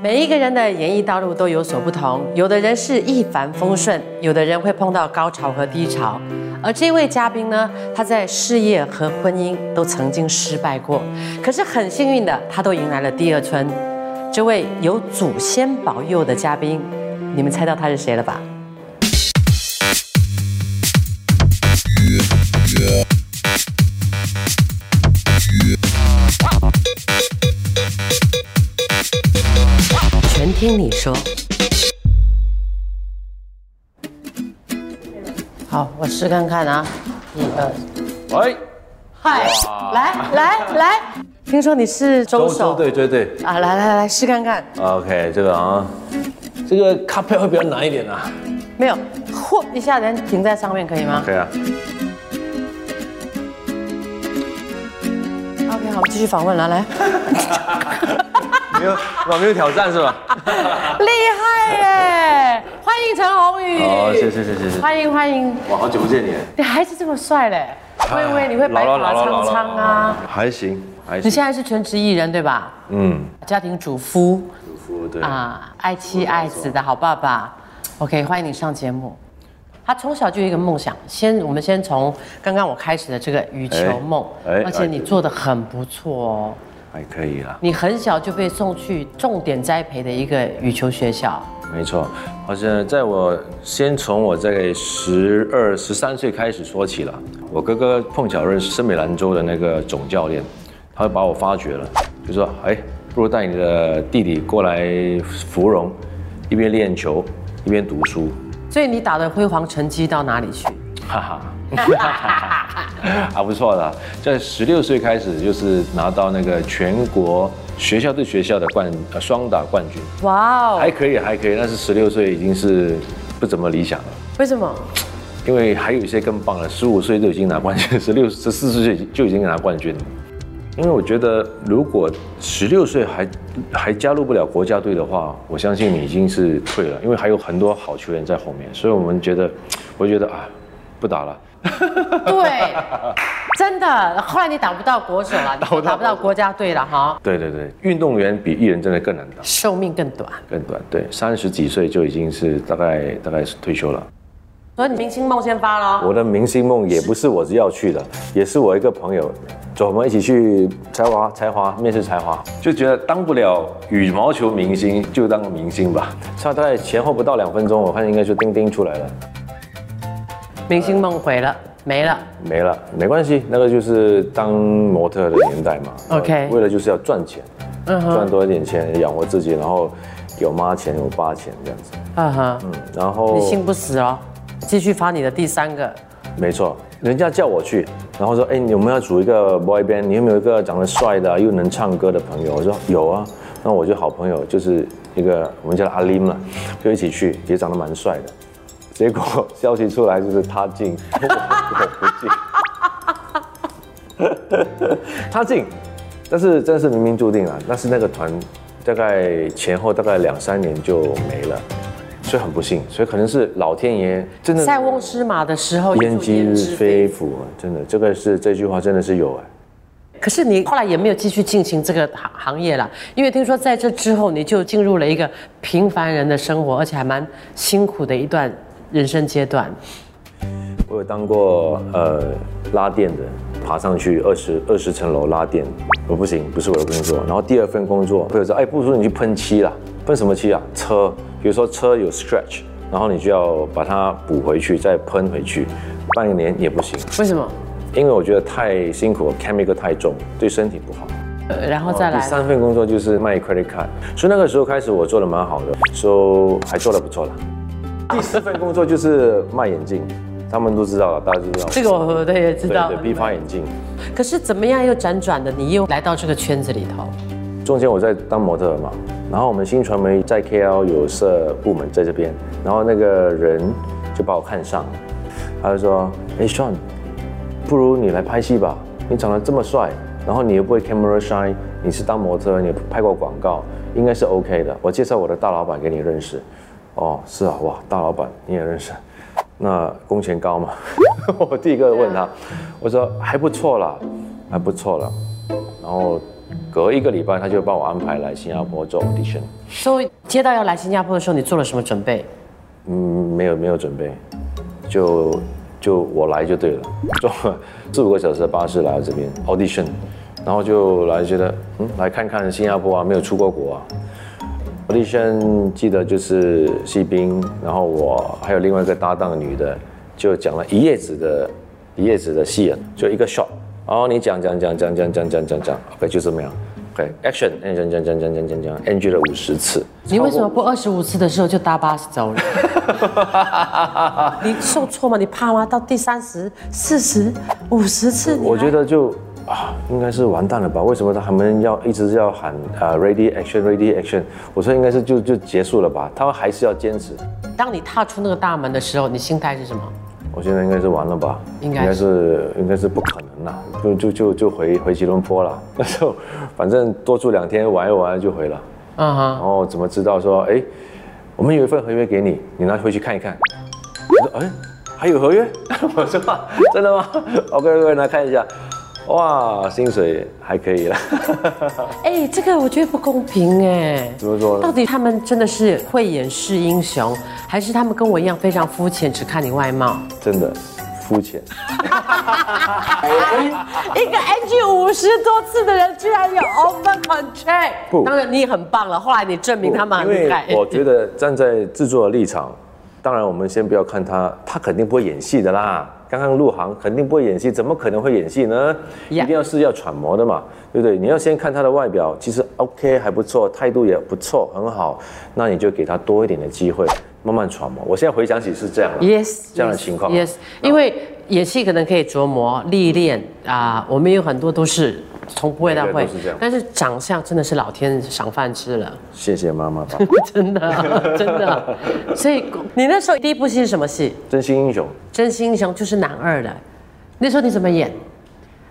每一个人的演艺道路都有所不同，有的人是一帆风顺，有的人会碰到高潮和低潮。而这位嘉宾呢，他在事业和婚姻都曾经失败过，可是很幸运的，他都迎来了第二春。这位有祖先保佑的嘉宾，你们猜到他是谁了吧？听你说。好，我试看看啊，一二，喂，嗨，来来来，听说你是周手，对对对。啊，来来来试看看，，OK，这个啊，这个卡片会比较难一点啊，没有，嚯一下人停在上面可以吗？可以啊，？OK，好，我们继续访问了，来，没有，我，没有挑战是吧？厉害耶！欢迎陈鸿宇，哦，谢谢谢谢欢迎欢迎，哇，好久不见你，你还是这么帅嘞，我以为你会白老发苍苍啊。还行还行你行，现在是全职艺人对吧？嗯，家庭主夫服对，啊，爱妻爱子的好爸爸。OK，欢迎你上节目。他从小就有一个梦想，先我们先从刚刚我开始的这个羽球梦，而且你做的很不错哦。还可以啦，你很小就被送去重点栽培的一个羽球学校，没错，好像在我先从我在十二、十三岁开始说起了。我哥哥碰巧认识森美兰州的那个总教练，他就把我发掘了，就说：“哎，不如带你的弟弟过来芙蓉，一边练球一边读书。所以你打的辉煌成绩到哪里去？”哈哈，还 不错的。在十六岁开始，就是拿到那个全国学校对学校的冠呃双打冠军，哇哦还，可以，还可以。但是十六岁已经是不怎么理想了。为什么？因为还有一些更棒的，十五岁就已经拿冠军，十六、十四岁就已经拿冠军了。因为我觉得，如果十六岁还还加入不了国家队的话，我相信你已经是退了，因为还有很多好球员在后面，所以我们觉得，我觉得啊，不打了。对，真的。后来你打不到国手了，你打不到国家队了哈，对对对，运动员比艺人真的更难打，寿命更短。更短。对，三十几岁就已经是大概大概是退休了。所以你明星梦先发了。我的明星梦也不是我要去的，也是我一个朋友，走，我们一起去才华才华面试才华，就觉得当不了羽毛球明星，就当个明星吧。差大概前后不到两分钟，我看应该就钉钉出来了，明星梦毁了，没了。没了，没关系，那个就是当模特的年代嘛。OK 为了就是要赚钱，赚多一点钱养活自己，然后给我妈钱，我爸钱这样子。嗯哼，嗯，然后你心不死哦，继续发你的第三个。没错，人家叫我去，然后说，哎，你有没有要组一个 boy band？你有没有一个长得帅的、啊、又能唱歌的朋友？我说有啊，那我就好朋友就是一个我们叫他阿林嘛，就一起去，也长得蛮帅的。结果消息出来就是他进，我不进，他进，但是真是冥冥注定啊。但是那个团大概前后大概两三年就没了，所以很不幸，所以可能是老天爷真的塞翁失马的时候，焉知非福啊！真的，这个是这句话真的是有哎。可是你后来也没有继续进行这个行行业了，因为听说在这之后你就进入了一个平凡人的生活，而且还蛮辛苦的一段人生阶段。我有当过呃拉电的，爬上去二十二十层楼拉电，我不行，不是我的工作。然后第二份工作，朋友说，哎，不如你去喷漆啦，喷什么漆啊？车，比如说车有 scratch，然后你就要把它补回去，再喷回去，半年也不行，为什么？因为我觉得太辛苦了，chemical 太重，对身体不好。呃然后再来，第三份工作就是卖 credit card，所以那个时候开始我做的蛮好的，so 还做的不错了。第四份工作就是卖眼镜，他们都知道了，大家都知道。这个我对也知道对。对，批发眼镜。可是怎么样又辗转的，你又来到这个圈子里头？中间我在当模特嘛，然后我们新传媒在 KL 有设部门在这边，然后那个人就把我看上了，他就说：“哎，Sean，不如你来拍戏吧，你长得这么帅，然后你又不会 camera shy，你是当模特，你拍过广告，应该是 OK 的。我介绍我的大老板给你认识。”哦，是啊，哇，大老板你也认识，那工钱高吗？我第一个问他，我说还不错啦，还不错啦。然后隔一个礼拜他就帮我安排来新加坡做 audition。所以接到要来新加坡的时候，你做了什么准备？嗯，没有没有准备，就就我来就对了，坐四五个小时的巴士来到这边 audition，然后就来觉得嗯来看看新加坡啊，没有出过国啊。Audition 记得就是戏兵，然后我还有另外一个搭档女的，就讲了一页纸的一页纸的戏，就一个 shot，哦你讲讲讲讲讲讲讲讲讲，OK 就这么样，OK，action，讲讲讲讲讲讲讲讲，NG 了五十次。你为什么不二十五次的时候就搭巴士走了？你受挫吗？你怕吗？到第三十、四十、五十次，我觉得就啊，应该是完蛋了吧？为什么他们要一直要喊啊 ready action ready action？我说应该是就就结束了吧？他们还是要坚持。当你踏出那个大门的时候，你心态是什么？我现在应该是完了吧？应该是是应该是不可能了，就就就就回回吉隆坡了。那时候反正多住两天玩一玩就回了。嗯哼，然后怎么知道说，哎，我们有一份合约给你，你拿回去看一看。我说，哎，还有合约？我说，真的吗？OK OK，来看一下。哇，薪水还可以了。哎，这个我觉得不公平哎。怎么说呢？到底他们真的是会演示英雄，还是他们跟我一样非常肤浅，只看你外貌？真的肤浅。一个 NG 五十多次的人，居然有 over contract。不当然你很棒了，后来你证明他们很厉害。我觉得站在制作的立场，当然我们先不要看他，他肯定不会演戏的啦。刚刚入行肯定不会演戏，怎么可能会演戏呢一定要是要揣摩的嘛，对不对？你要先看他的外表，其实 OK 还不错，态度也不错，很好，那你就给他多一点的机会，慢慢揣摩。我现在回想起是这样了 Yes，这样的情况 Yes，因为演戏可能可以琢磨历练啊，我们有很多都是从不会到会但是长相真的是老天赏饭吃了，谢谢妈妈吧，真的真的。所以你那时候第一部戏是什么戏？真心英雄。真心英雄就是男二的，那时候你怎么演？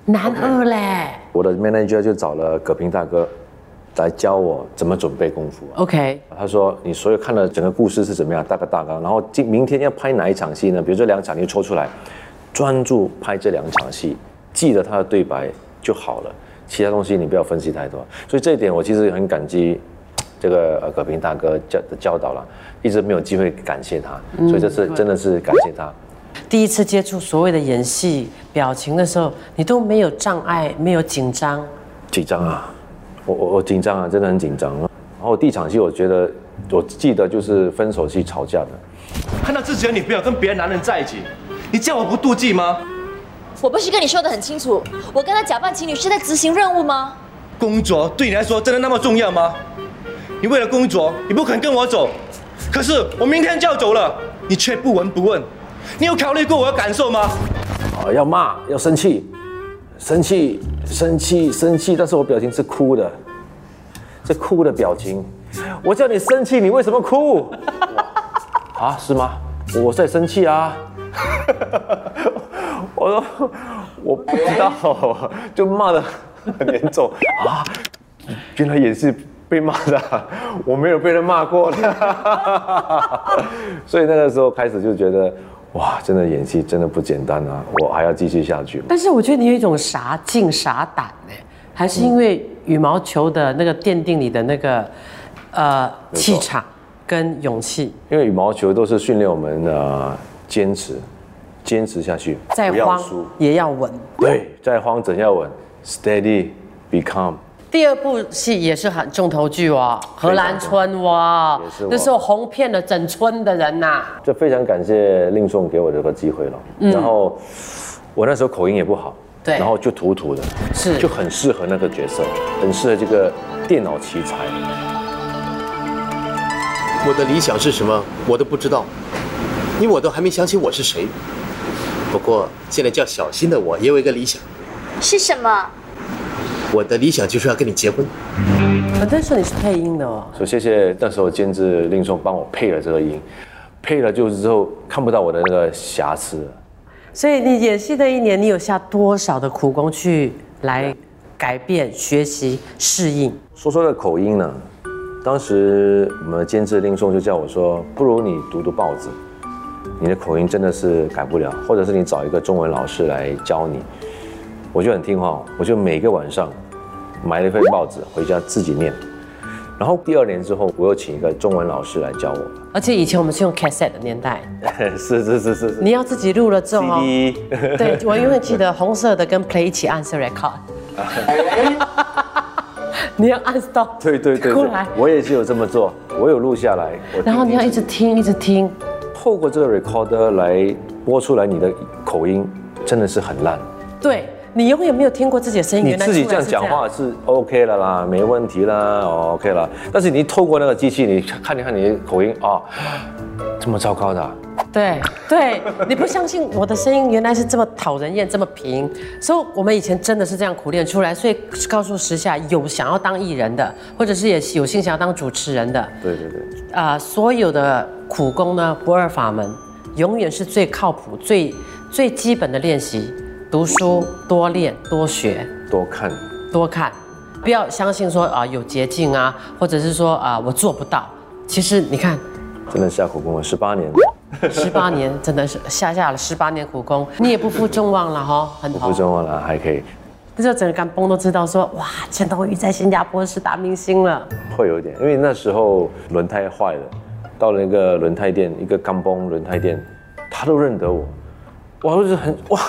男二嘞我的 manager 就找了葛平大哥来教我怎么准备功夫啊。，OK，他说：“你所有看了整个故事是怎么样，大概大纲，然后今明天要拍哪一场戏呢？比如这两场你就抽出来，专注拍这两场戏，记得他的对白就好了，其他东西你不要分析太多。所以这一点我其实很感激这个呃葛平大哥教的教导了，一直没有机会感谢他，所以这次真的是感谢他。第一次接触所谓的演戏表情的时候，你都没有障碍，没有紧张，紧张啊，我我我紧张啊，真的很紧张啊。然后第一场戏我觉得我记得就是分手戏吵架的。”看到自己的女朋友跟别的男人在一起，你叫我不妒忌吗？我不是跟你说的很清楚，我跟他假扮情侣是在执行任务吗？工作对你来说真的那么重要吗？你为了工作，你不肯跟我走，可是我明天就要走了，你却不闻不问，你有考虑过我的感受吗？啊，要骂，要生气，生气，生气，生气，但是我表情是哭的，是哭的表情。我叫你生气，你为什么哭？啊，是吗？我在生气啊。我说 我不知道，就骂的很严重啊。原来也是被骂的啊，我没有被人骂过的。所以那个时候开始就觉得，哇，真的演戏真的不简单啊，我还要继续下去。但是我觉得你有一种傻劲傻胆呢，还是因为羽毛球的那个奠定你的那个呃气场跟勇气，因为羽毛球都是训练我们呃坚持，坚持下去，再慌不要。也要稳。对，再慌怎要稳，steady become。第二部戏也是很重头剧哦，荷兰村哇那时候红遍了整村的人呐、就非常感谢令颂给我这个机会了。嗯然后我那时候口音也不好，对然后就土土的，是就很适合那个角色，很适合这个电脑奇才。我的理想是什么，我都不知道，因为我都还没想起我是谁。不过现在叫小新的我也有一个理想，是什么？我的理想就是要跟你结婚。那时候你是配音的哦，所以谢谢那时候监制令松帮我配了这个音，配了就是之后看不到我的那个瑕疵。所以你演戏的一年，你有下多少的苦功去来改变、学习、适应？说说的口音呢，当时我们的监制令松就叫我说，不如你读读报纸，你的口音真的是改不了，或者是你找一个中文老师来教你。我就很听话，我就每个晚上买了一份报纸回家自己念。然后第二年之后，我又请一个中文老师来教我。而且以前我们是用 cassette 的年代，是是是是是你要自己录了之后对我永远记得红色的跟 play 一起按是 record，你要按 stop，对对对对过来，我也是有这么做，我有录下来。然后你要一直直听，一直听，透过这个 recorder 来播出来你的口音，真的是很烂。对你永远没有听过自己的声音，你自己这样讲话是 OK 了啦，没问题啦，哦 OK 了。但是你透过那个机器，你看一看你的口音啊、这么糟糕的啊、对对，你不相信我的声音原来是这么讨人厌，这么平，所以我们以前真的是这样苦练出来。所以告诉时下有想要当艺人的，或者是也有心想要当主持人的，对对对，啊、所有的苦功呢，不二法门，永远是最靠谱、最最基本的练习。读书多练多学多看。多看，不要相信说啊、有捷径啊，或者是说啊、我做不到。其实你看，真的下苦功了十八年，十八年真的是下下了十八年苦功，你也不负众望了哈，很不负众望了，还可以，那时候整个干崩都知道说，哇，陈同宇在新加坡是大明星了。会有一点，因为那时候轮胎坏了，到了一个轮胎店，一个钢崩轮胎店，他都认得我，哇，就是很哇，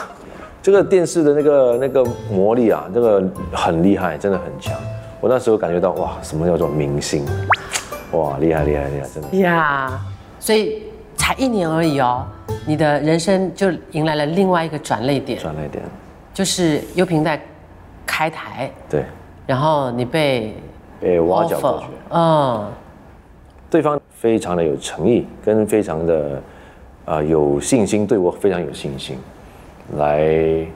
这个电视的那个那个魔力啊，这个很厉害，真的很强。我那时候感觉到哇，什么叫做明星？哇，厉害厉害厉害，真的。呀，所以才一年而已哦，你的人生就迎来了另外一个转捩点，转了一点，就是优平在开台，对，然后你被被挖角过去，嗯，对方非常的有诚意，跟非常的呃有信心，对我非常有信心，来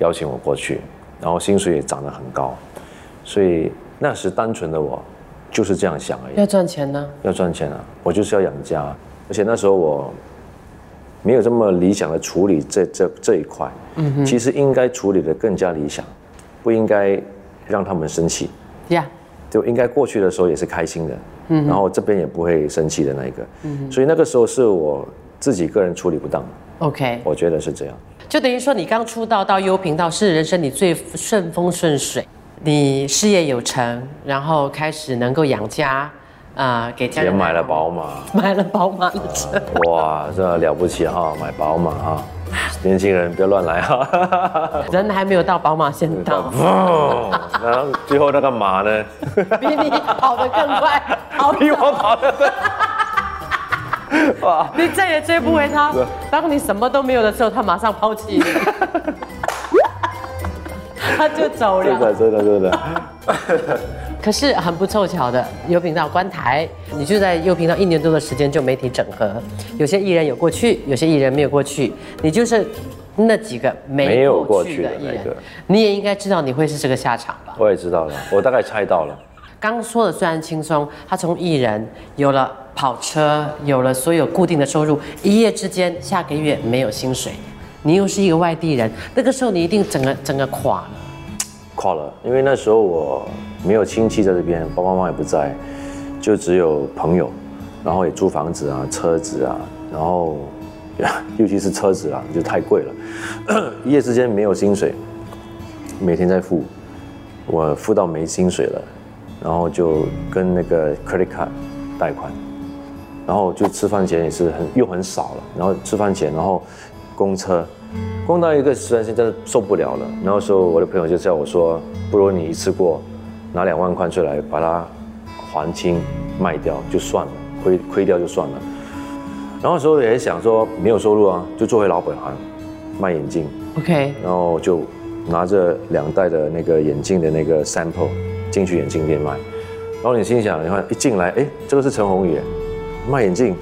邀请我过去，然后薪水也涨得很高，所以那时单纯的我就是这样想而已，要赚钱呢，要赚钱啊，我就是要养家，而且那时候我没有这么理想的处理这这这一块，嗯其实应该处理的更加理想，不应该让他们生气。呀、就应该过去的时候也是开心的，嗯然后这边也不会生气的那一个，嗯所以那个时候是我自己个人处理不当，o k 我觉得是这样。就等于说你刚出道到优频道是人生你最顺风顺水，你事业有成，然后开始能够养家，啊、给家人也买了宝马，买了宝马的车，哇，这了不起哈，买宝马哈，年轻人不要乱来哈。人还没有到宝马先到，哦，然后最后那个马呢，比你跑得更快，跑比我跑得更。哇，你再也追不回他。当你什么都没有的时候，他马上抛弃你，他就走了真的了。真的真的，可是很不凑巧的，优频道关台，你就在优频道一年多的时间就媒体整合，有些艺人有过去，有些艺人没有过去，你就是那几个没没有过过去去的艺人个，你也应该知道你会是这个下场吧？我也知道了，我大概猜到了。刚说的虽然轻松，他从艺人有了跑车，有了所有固定的收入，一夜之间下个月没有薪水，你又是一个外地人，那个时候你一定整个整个垮了。垮了，因为那时候我没有亲戚在这边，爸爸妈妈也不在，就只有朋友，然后也租房子啊、车子啊，然后 尤其是车子啊，就太贵了，一 夜之间没有薪水，每天在付，我付到没薪水了，然后就跟那个 credit card 贷款，然后就吃饭钱也是很又很少了，然后吃饭钱，然后公车，公到一个时段现在受不了了。然后时候我的朋友就叫我说，不如你一次过拿两万块出来把它还清卖掉就算了，亏亏掉就算了。然后那时候也想说没有收入啊，就做回老本行，卖眼镜。OK，然后就拿着两袋的那个眼镜的那个 sample 进去眼镜店卖。然后你心想，你看一进来，哎，这个是陈宏宇，卖眼镜，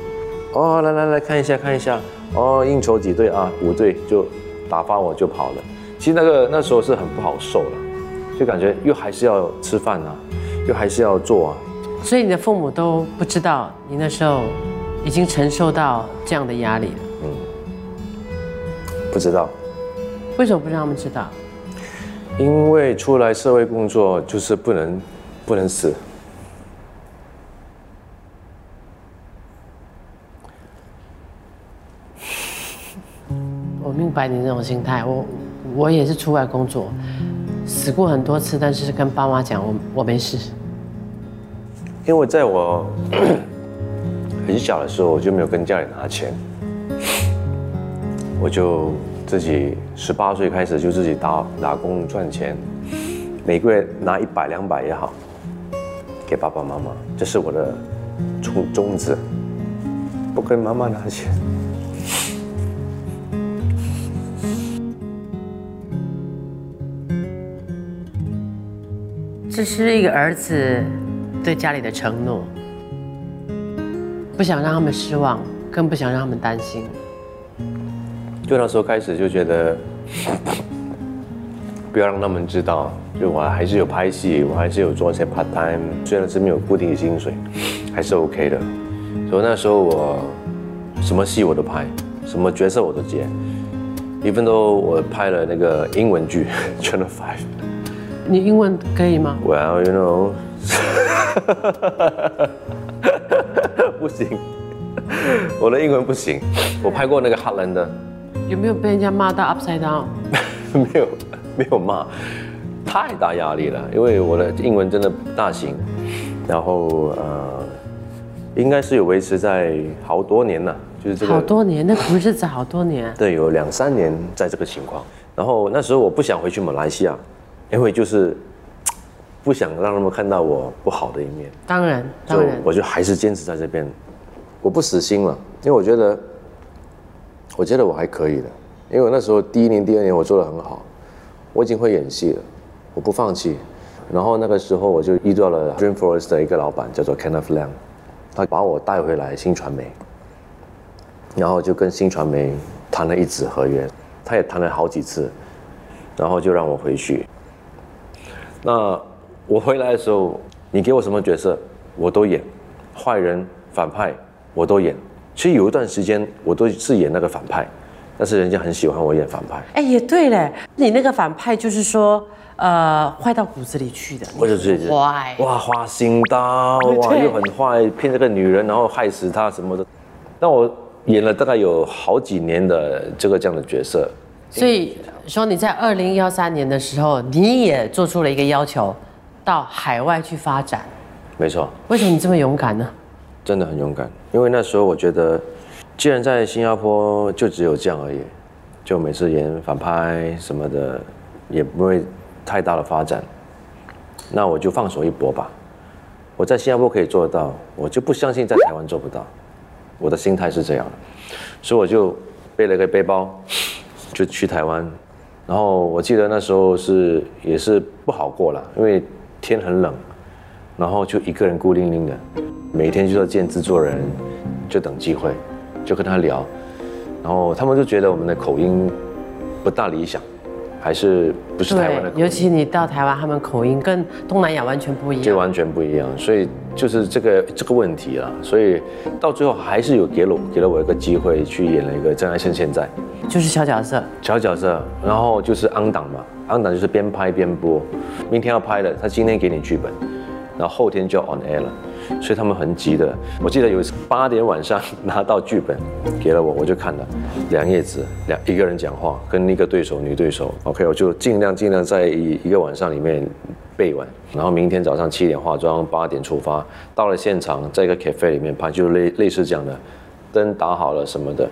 哦，来来来看一下看一下，哦，应酬几对啊？五对，就打发我就跑了。其实那个那时候是很不好受了，就感觉又还是要吃饭啊，又还是要做啊。所以你的父母都不知道你那时候已经承受到这样的压力了，嗯不知道，为什么不让他们知道？因为出来社会工作就是不能不能死。明白你那种心态，我我也是出外工作，死过很多次，但是跟爸妈讲我我没事。因为在我 很小的时候，我就没有跟家里拿钱，我就自己十八岁开始就自己打打工赚钱，每个月拿一百两百也好，给爸爸妈妈，这是我的宗宗旨，不跟妈妈拿钱。这是一个儿子对家里的承诺，不想让他们失望，更不想让他们担心。就那时候开始就觉得，不要让他们知道，就我还是有拍戏，我还是有做一些 part time，虽然是没有固定的薪水，还是 OK 的。所以那时候我什么戏我都拍，什么角色我都接。even though 我拍了那个英文剧 Channel Five。你英文可以吗？Well, you know，不行，我的英文不行。我拍过那个哈兰的，有没有被人家骂到 upside down？没有没有骂，太大压力了，因为我的英文真的不大行。然后呃，应该是有维持在好多年了，就是这个好多年，那苦日子好多年。对，有两三年在这个情况。然后那时候我不想回去马来西亚，因为就是不想让他们看到我不好的一面。当然，就当然，我就还是坚持在这边，我不死心了，因为我觉得，我觉得我还可以的，因为我那时候第一年、第二年我做的很好，我已经会演戏了，我不放弃。然后那个时候我就遇到了 Dreamforce 的一个老板，叫做 Kenneth Lam，他把我带回来新传媒，然后就跟新传媒谈了一纸合约，他也谈了好几次，然后就让我回去。那我回来的时候，你给我什么角色，我都演，坏人、反派我都演。其实有一段时间我都是演那个反派，但是人家很喜欢我演反派，哎，也对嘞，你那个反派就是说，呃，坏到骨子里去的，或者是坏，哇花心刀，哇又很坏，骗这个女人，然后害死她什么的。那我演了大概有好几年的这个这样的角色，所以说你在二零幺三年的时候，你也做出了一个要求，到海外去发展。没错。为什么你这么勇敢呢？真的很勇敢，因为那时候我觉得，既然在新加坡就只有这样而已，就每次演反派什么的，也不会太大的发展，那我就放手一搏吧。我在新加坡可以做得到，我就不相信在台湾做不到。我的心态是这样的，所以我就背了个背包，就去台湾。然后我记得那时候是也是不好过了，因为天很冷，然后就一个人孤零零的，每天就要见制作人，就等机会，就跟他聊，然后他们就觉得我们的口音不大理想，还是不是台湾的口音，尤其你到台湾，他们口音跟东南亚完全不一样。就完全不一样，所以就是这个这个问题了，所以到最后还是有给了给了我一个机会去演了一个《真爱趁现在》就是小角色，小角色，然后就是安档嘛，安档就是边拍边播，明天要拍了，他今天给你剧本，然后后天就要 on air 了，所以他们很急的。我记得有一次八点晚上拿到剧本给了我，我就看了两页纸，两一个人讲话，跟一个对手女对手，OK，我就尽量尽量在一一个晚上里面背完，然后明天早上七点化妆，八点出发，到了现场，在一个 cafe 里面拍，就类类似这样的。灯打好了什么的，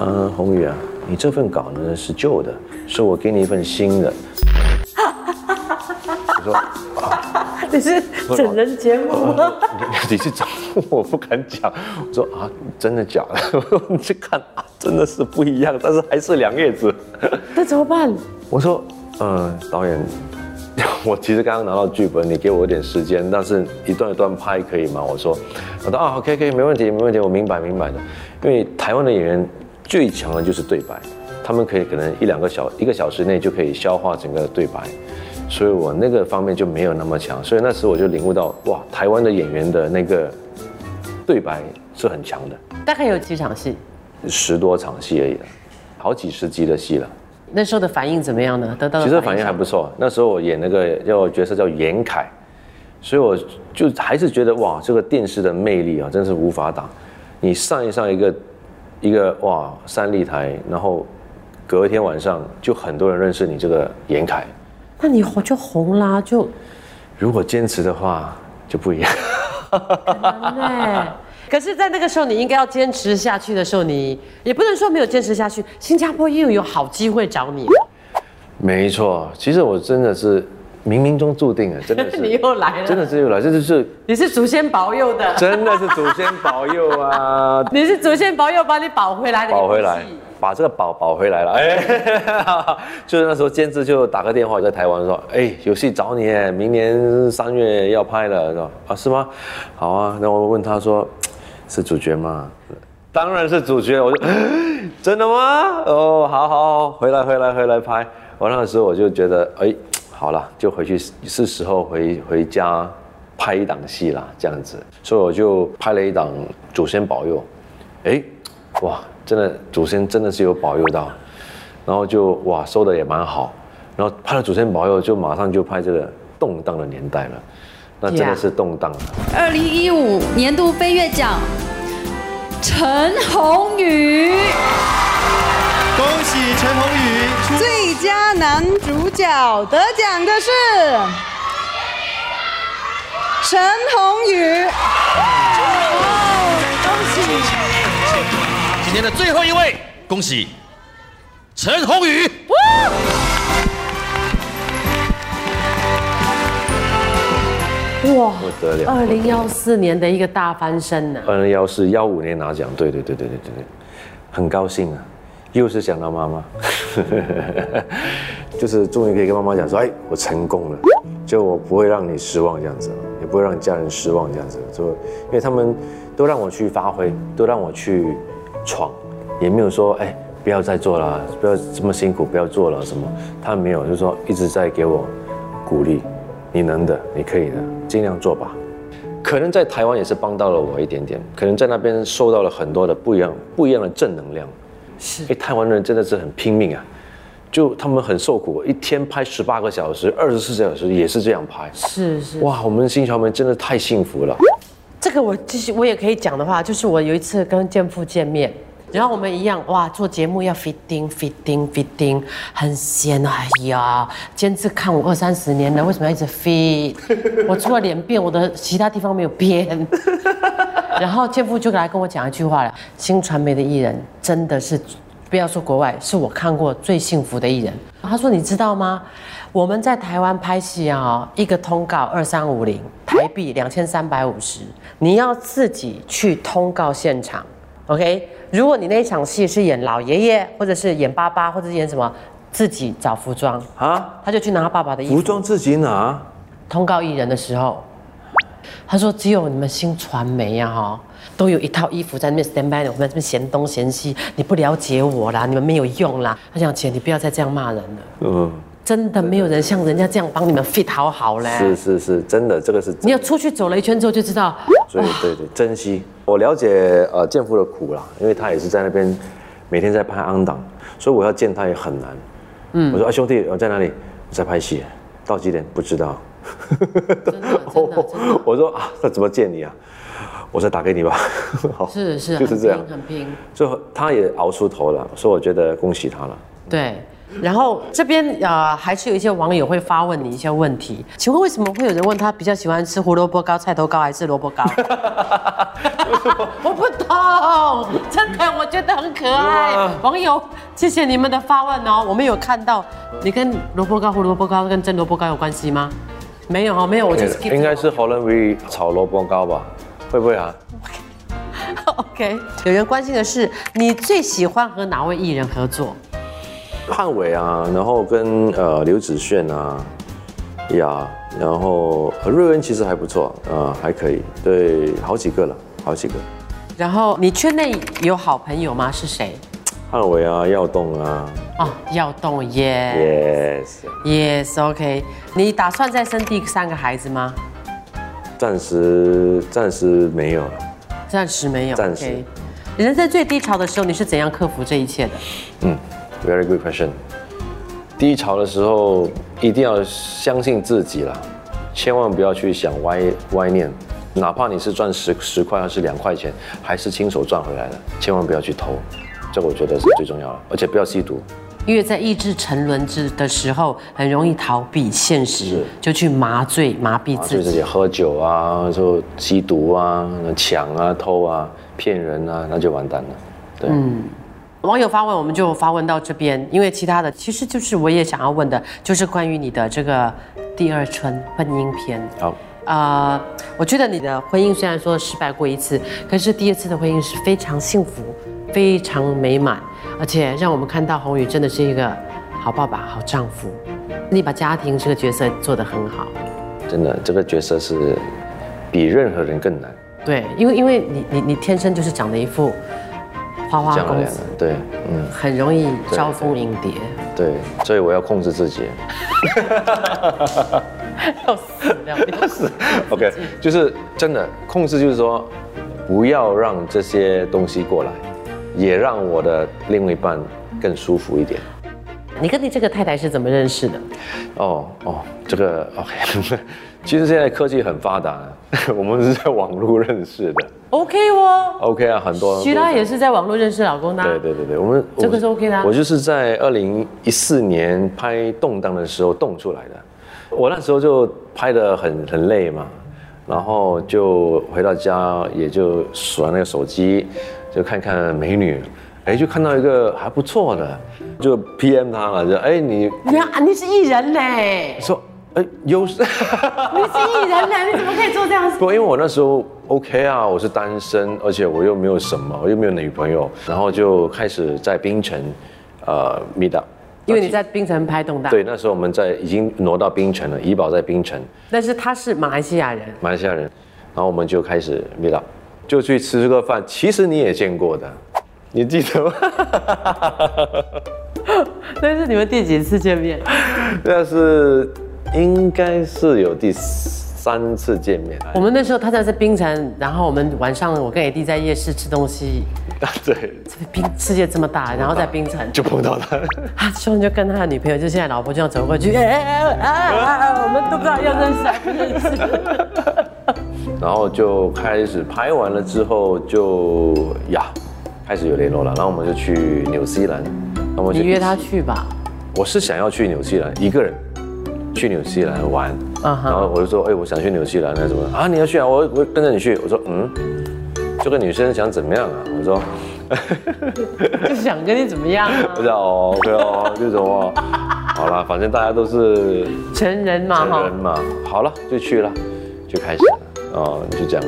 嗯，宏宇啊，你这份稿呢是旧的，是我给你一份新的。我说你是整人节目吗？你 你是整？我不敢讲。我说啊，真的假的？我说你去看啊，真的是不一样，但是还是两页子。那怎么办？我说，嗯，导演，我其实刚刚拿到剧本，你给我一点时间，但是一段一段拍可以吗？我说，我说啊，OK，可以，没问题，没问题，我明白明白的。因为台湾的演员最强的就是对白，他们可以可能一两个小一个小时内就可以消化整个对白，所以我那个方面就没有那么强。所以那时我就领悟到，哇，台湾的演员的那个对白是很强的，大概有几场戏？十多场戏而已了，好几十集的戏了。那时候的反应怎么样呢？得到其实反应是还不错。那时候我演那个叫角色叫严凯，所以我就还是觉得哇，这个电视的魅力啊，真是无法挡。你上一上一个一个哇三立台，然后隔一天晚上就很多人认识你这个严凯，那你红就红啦，就如果坚持的话就不一样。对。可是，在那个时候，你应该要坚持下去的时候，你也不能说没有坚持下去。新加坡又有好机会找你。了，没错，其实我真的是冥冥中注定的，真的是。你又来了，真的是又来，这就是。你是祖先保佑的，真的是祖先保佑啊，你是祖先保佑把你保回来的，保回来，把这个宝保回来了。哎，就是那时候监制就打个电话在台湾说，哎，有戏找你，明年三月要拍了，说啊是吗？好啊，那我问他说，是主角吗？当然是主角，我就 真的吗？哦，好好，回来回来回来拍。我那个时候我就觉得，哎，好了，就回去是时候回回家拍一档戏啦，这样子，所以我就拍了一档《祖先保佑》，哎，哇，真的祖先真的是有保佑到，然后就哇收的也蛮好，然后拍了《祖先保佑》，就马上就拍这个动荡的年代了，那真的是动荡。二零一五年度飞跃奖，陈鸿宇。恭喜陈鸿宇最佳男主角得奖的是陈鸿宇。今天的最后一位，恭喜陈宏宇。哇，不得了二零幺四年的一个大翻身呢，二零幺四幺五年拿奖，对对对对对对对，很高兴啊，又是想到妈妈，就是终于可以跟妈妈讲说，哎，我成功了，就我不会让你失望这样子，也不会让家人失望这样子，就因为他们都让我去发挥，都让我去闯，也没有说，哎，不要再做了，不要这么辛苦，不要做了什么，他们没有，就是说一直在给我鼓励，你能的，你可以的，尽量做吧。可能在台湾也是帮到了我一点点，可能在那边受到了很多的不一样不一样的正能量。是因为台湾人真的是很拼命啊，就他们很受苦，一天拍十八个小时、二十四小时也是这样拍。是是。哇，我们新侨们真的太幸福了。这个我继续，我也可以讲的话，就是我有一次跟健父见面，然后我们一样哇，做节目要 fitting fitting fitting，很闲哎呀，监制看我二三十年了，为什么要一直 fit？我除了脸变，我的其他地方没有变。然后健父就来跟我讲一句话了：新传媒的艺人真的是，不要说国外，是我看过最幸福的艺人。他说：“你知道吗？我们在台湾拍戏啊，一个通告二三五零台币两千三百五十，你要自己去通告现场，OK？如果你那一场戏是演老爷爷，或者是演爸爸，或者是演什么，自己找服装，啊，他就去拿他爸爸的衣服。服装自己拿，通告艺人的时候，他说只有你们新传媒呀、哈，都有一套衣服在那边 stand by，我们在这边嫌东嫌西，你不了解我啦，你们没有用啦。他想姐，你不要再这样骂人了，嗯，真的没有人像人家这样帮你们 fit 好好嘞。是是是，真的，这个是。你要出去走了一圈之后就知道，所以对对，珍惜。我了解呃健夫的苦啦，因为他也是在那边每天在拍安档，所以我要见他也很难。嗯，我说啊兄弟，我在哪里？我在拍戏，到几点不知道。真的真的真的 我说啊，那怎么见你啊？我再打给你吧。好是是就是这样很拼，最后他也熬出头了，所以我觉得恭喜他了。对，然后这边呃还是有一些网友会发问你一些问题，请问为什么会有人问他比较喜欢吃胡萝卜糕、菜头糕还是萝卜糕？我不懂，真的我觉得很可爱。网友，谢谢你们的发问哦，我们有看到你跟萝卜糕、胡萝卜糕跟蒸萝卜糕有关系吗？没有哦，没有，我就是应该是 Holland V 炒萝卜糕吧？会不会啊？OK。有人关心的是，你最喜欢和哪位艺人合作？汉伟啊，然后跟呃刘子炫啊，呀，然后呃瑞恩其实还不错，呃还可以，对，好几个了，好几个。然后你圈内有好朋友吗？是谁？汉伟啊，耀动啊哦，耀动耶。，yes，Yes，OK。你打算再生第三个孩子吗？暂时暂时没有了。暂时没有。暂时人在最低潮的时候，你是怎样克服这一切的？嗯，very good question。低潮的时候一定要相信自己啦，千万不要去想歪歪念，哪怕你是赚十十块还是两块钱，还是亲手赚回来的，千万不要去偷，这个我觉得是最重要的，而且不要吸毒，因为在意志沉沦之的时候，很容易逃避现实，就去麻醉、麻痹啊，自己。就自己喝酒啊，就吸毒啊，抢啊、偷啊、骗人啊，那就完蛋了。对，嗯网友发问，我们就发问到这边，因为其他的其实就是我也想要问的，就是关于你的这个第二春婚姻篇。好，呃，我觉得你的婚姻虽然说失败过一次，可是第二次的婚姻是非常幸福、非常美满，而且让我们看到宏宇真的是一个好爸爸、好丈夫。你把家庭这个角色做得很好，真的这个角色是比任何人更难，对，因为因为你你你天生就是长得一副花花公子对，嗯，很容易招蜂引蝶。对，所以我要控制自己。要死了，要死！OK，就是真的控制，就是说不要让这些东西过来，也让我的另一半更舒服一点。你跟你这个太太是怎么认识的？哦哦，这个 OK，其实现在科技很发达，我们是在网络认识的。OK 哦，OK 啊，很多。徐拉也是在网络认识老公的啊、对对对对，我们这个是 OK 的啊我就是在二零一四年拍《动荡》的时候动出来的。我那时候就拍的很很累嘛，然后就回到家也就耍那个手机，就看看美女，哎，就看到一个还不错的，就 PM 他了，就哎你你啊，你是艺人呢，说哎有事。你是艺人呢，你怎么可以做这样子？不，因为我那时候 OK 啊，我是单身，而且我又没有什么，我又没有女朋友，然后就开始在槟城，呃，meet up。因为你在槟城拍动荡，对，那时候我们在已经挪到槟城了，怡宝在槟城，但是他是马来西亚人，马来西亚人，然后我们就开始 meet up，就去吃个饭。其实你也见过的，你记得吗？那是你们第几次见面？那是应该是有第三次见面。我们那时候他在在冰城，然后我们晚上我跟 AD 在夜市吃东西，对，冰世界这么大，然后在冰城，就碰到他。啊，兄就跟他的女朋友，就现在老婆这样走过去，哎哎哎哎哎，我们都不知道要认识还不认识。然后就开始拍完了之后就呀，开始有联络了，然后我们就去纽西兰，然后我们就你约他去吧，我是想要去纽西兰一个人去纽西兰玩，然后我就说，哎，我想去纽西兰，那什么啊？你要去啊？我我跟着你去。我说，嗯，这个女生想怎么样啊？我说，就想跟你怎么样啊？我说哦，OK 哦，这种哦，好了，反正大家都是成人嘛哈成人。嘛，好了就去了，就开始了，哦，你就这样，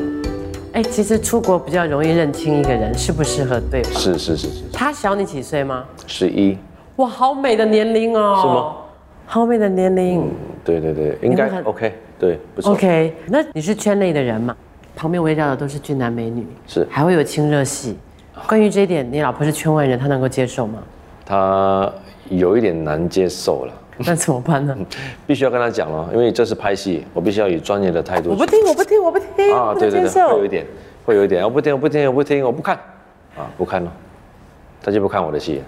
哎，其实出国比较容易认清一个人适不适合对方。是是是是，他小你几岁吗？十一，哇，好美的年龄哦。是吗？好美的年龄。对对对，应该很 OK，对，不错。OK，那你是圈内的人嘛？旁边围绕的都是俊男美女，是还会有亲热戏。关于这一点，你老婆是圈外人，她能够接受吗？她有一点难接受了，那怎么办呢？必须要跟他讲了，因为这是拍戏，我必须要以专业的态度我不听，我不听，我不听，啊，对对。会有一点，会有一点，我不听，我不听，我不听，我不看，啊，不看了，他就不看我的戏，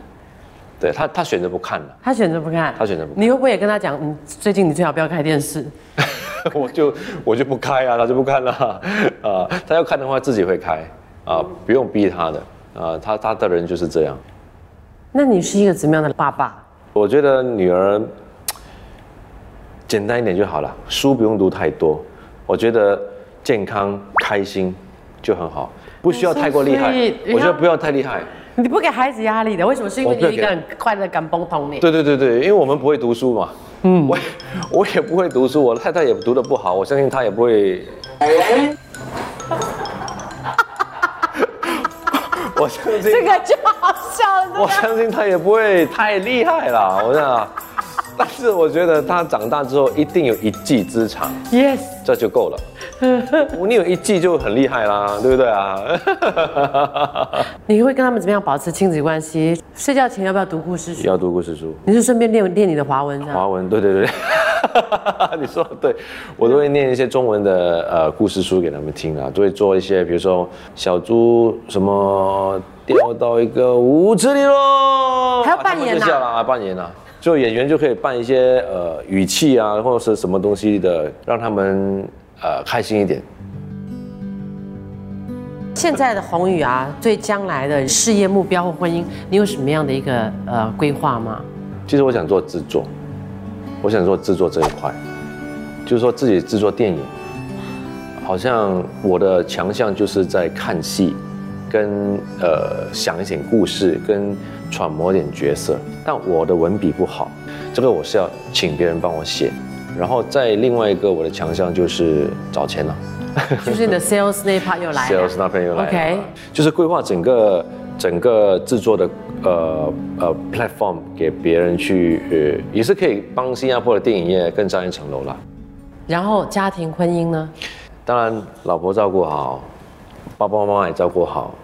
对他，他选择不看了，他选择不看，他选择不看你会不会也跟他讲，嗯，最近你最好不要开电视？我就我就不开啊，他就不看了，啊，他要看的话自己会开，啊，不用逼他的，啊，他他的人就是这样。那你是一个怎么样的爸爸？我觉得女儿简单一点就好了，书不用读太多。我觉得健康开心就很好，不需要太过厉害。我觉得不要太厉害。你不给孩子压力的，为什么？是因为你一个人快乐感崩通你。对对对对，因为我们不会读书嘛，嗯，我我也不会读书，我太太也读的不好，我相信她也不会。我相信这个就好笑了。我相信他也不会太厉害了，我想，但是我觉得他长大之后一定有一技之长，Yes，这就够了。你有一季就很厉害啦，对不对啊？你会跟他们怎么样保持亲子关系？睡觉前要不要读故事书？要读故事书，你是顺便练练你的华文啊？华文，对对对，你说的对，我都会念一些中文的呃故事书给他们听啊，都会做一些，比如说小猪什么掉到一个屋子里喽，还要扮演啊，扮演啊。就演员就可以扮一些呃语气啊，或者是什么东西的，让他们呃开心一点。现在的宏宇啊，对将来的事业目标或婚姻，你有什么样的一个呃规划吗？其实我想做制作，我想做制作这一块，就是说自己制作电影，好像我的强项就是在看戏，跟呃想一点故事，跟揣摩点角色。但我的文笔不好，这个我是要请别人帮我写。然后再另外一个我的强项就是找钱了。就是你的 sales 那一 part 又来了 sales 那边又来了 OK 就是规划整个整个制作的呃呃 platform 给别人去呃，也是可以帮新加坡的电影业更上一层楼啦。然后家庭婚姻呢？当然，老婆照顾好，爸爸妈妈也照顾好，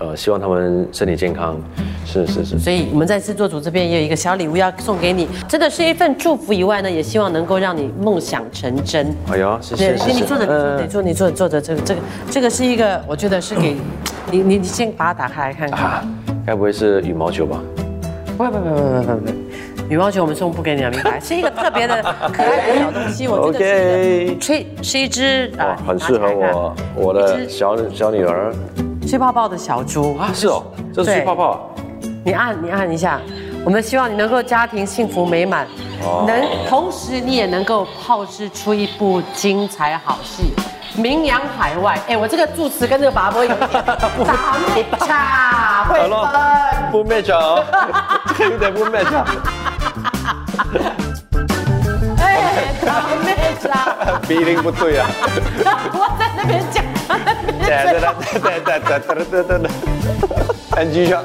呃，希望他们身体健康。是是是，所以我们在制作组这边也有一个小礼物要送给你，真的是一份祝福以外呢，也希望能够让你梦想成真。哎呦，谢谢谢谢。你坐着，呃你坐，你坐，坐着，这个这个这个是一个，我觉得是给你你你先把它打开来看看。啊，该不会是羽毛球吧？不不不不不不不，羽毛球我们送不给你了，明白？是一个特别的可爱的小东西，我觉得吹是一只哇啊，，很适合我我的小小女儿吹泡泡的小猪啊，是哦，这是吹泡泡啊。你按你按一下，我们希望你能够家庭幸福美满，哦能同时你也能够炮制出一部精彩好戏，名扬海外。哎，我这个助词跟这个拔波有点打妹差会分。不 match 啊，这 个有点不 match 啊。哎，打妹差，鼻音不对啊。我在那边讲，他在那边对对对对对对对对对。NG 上。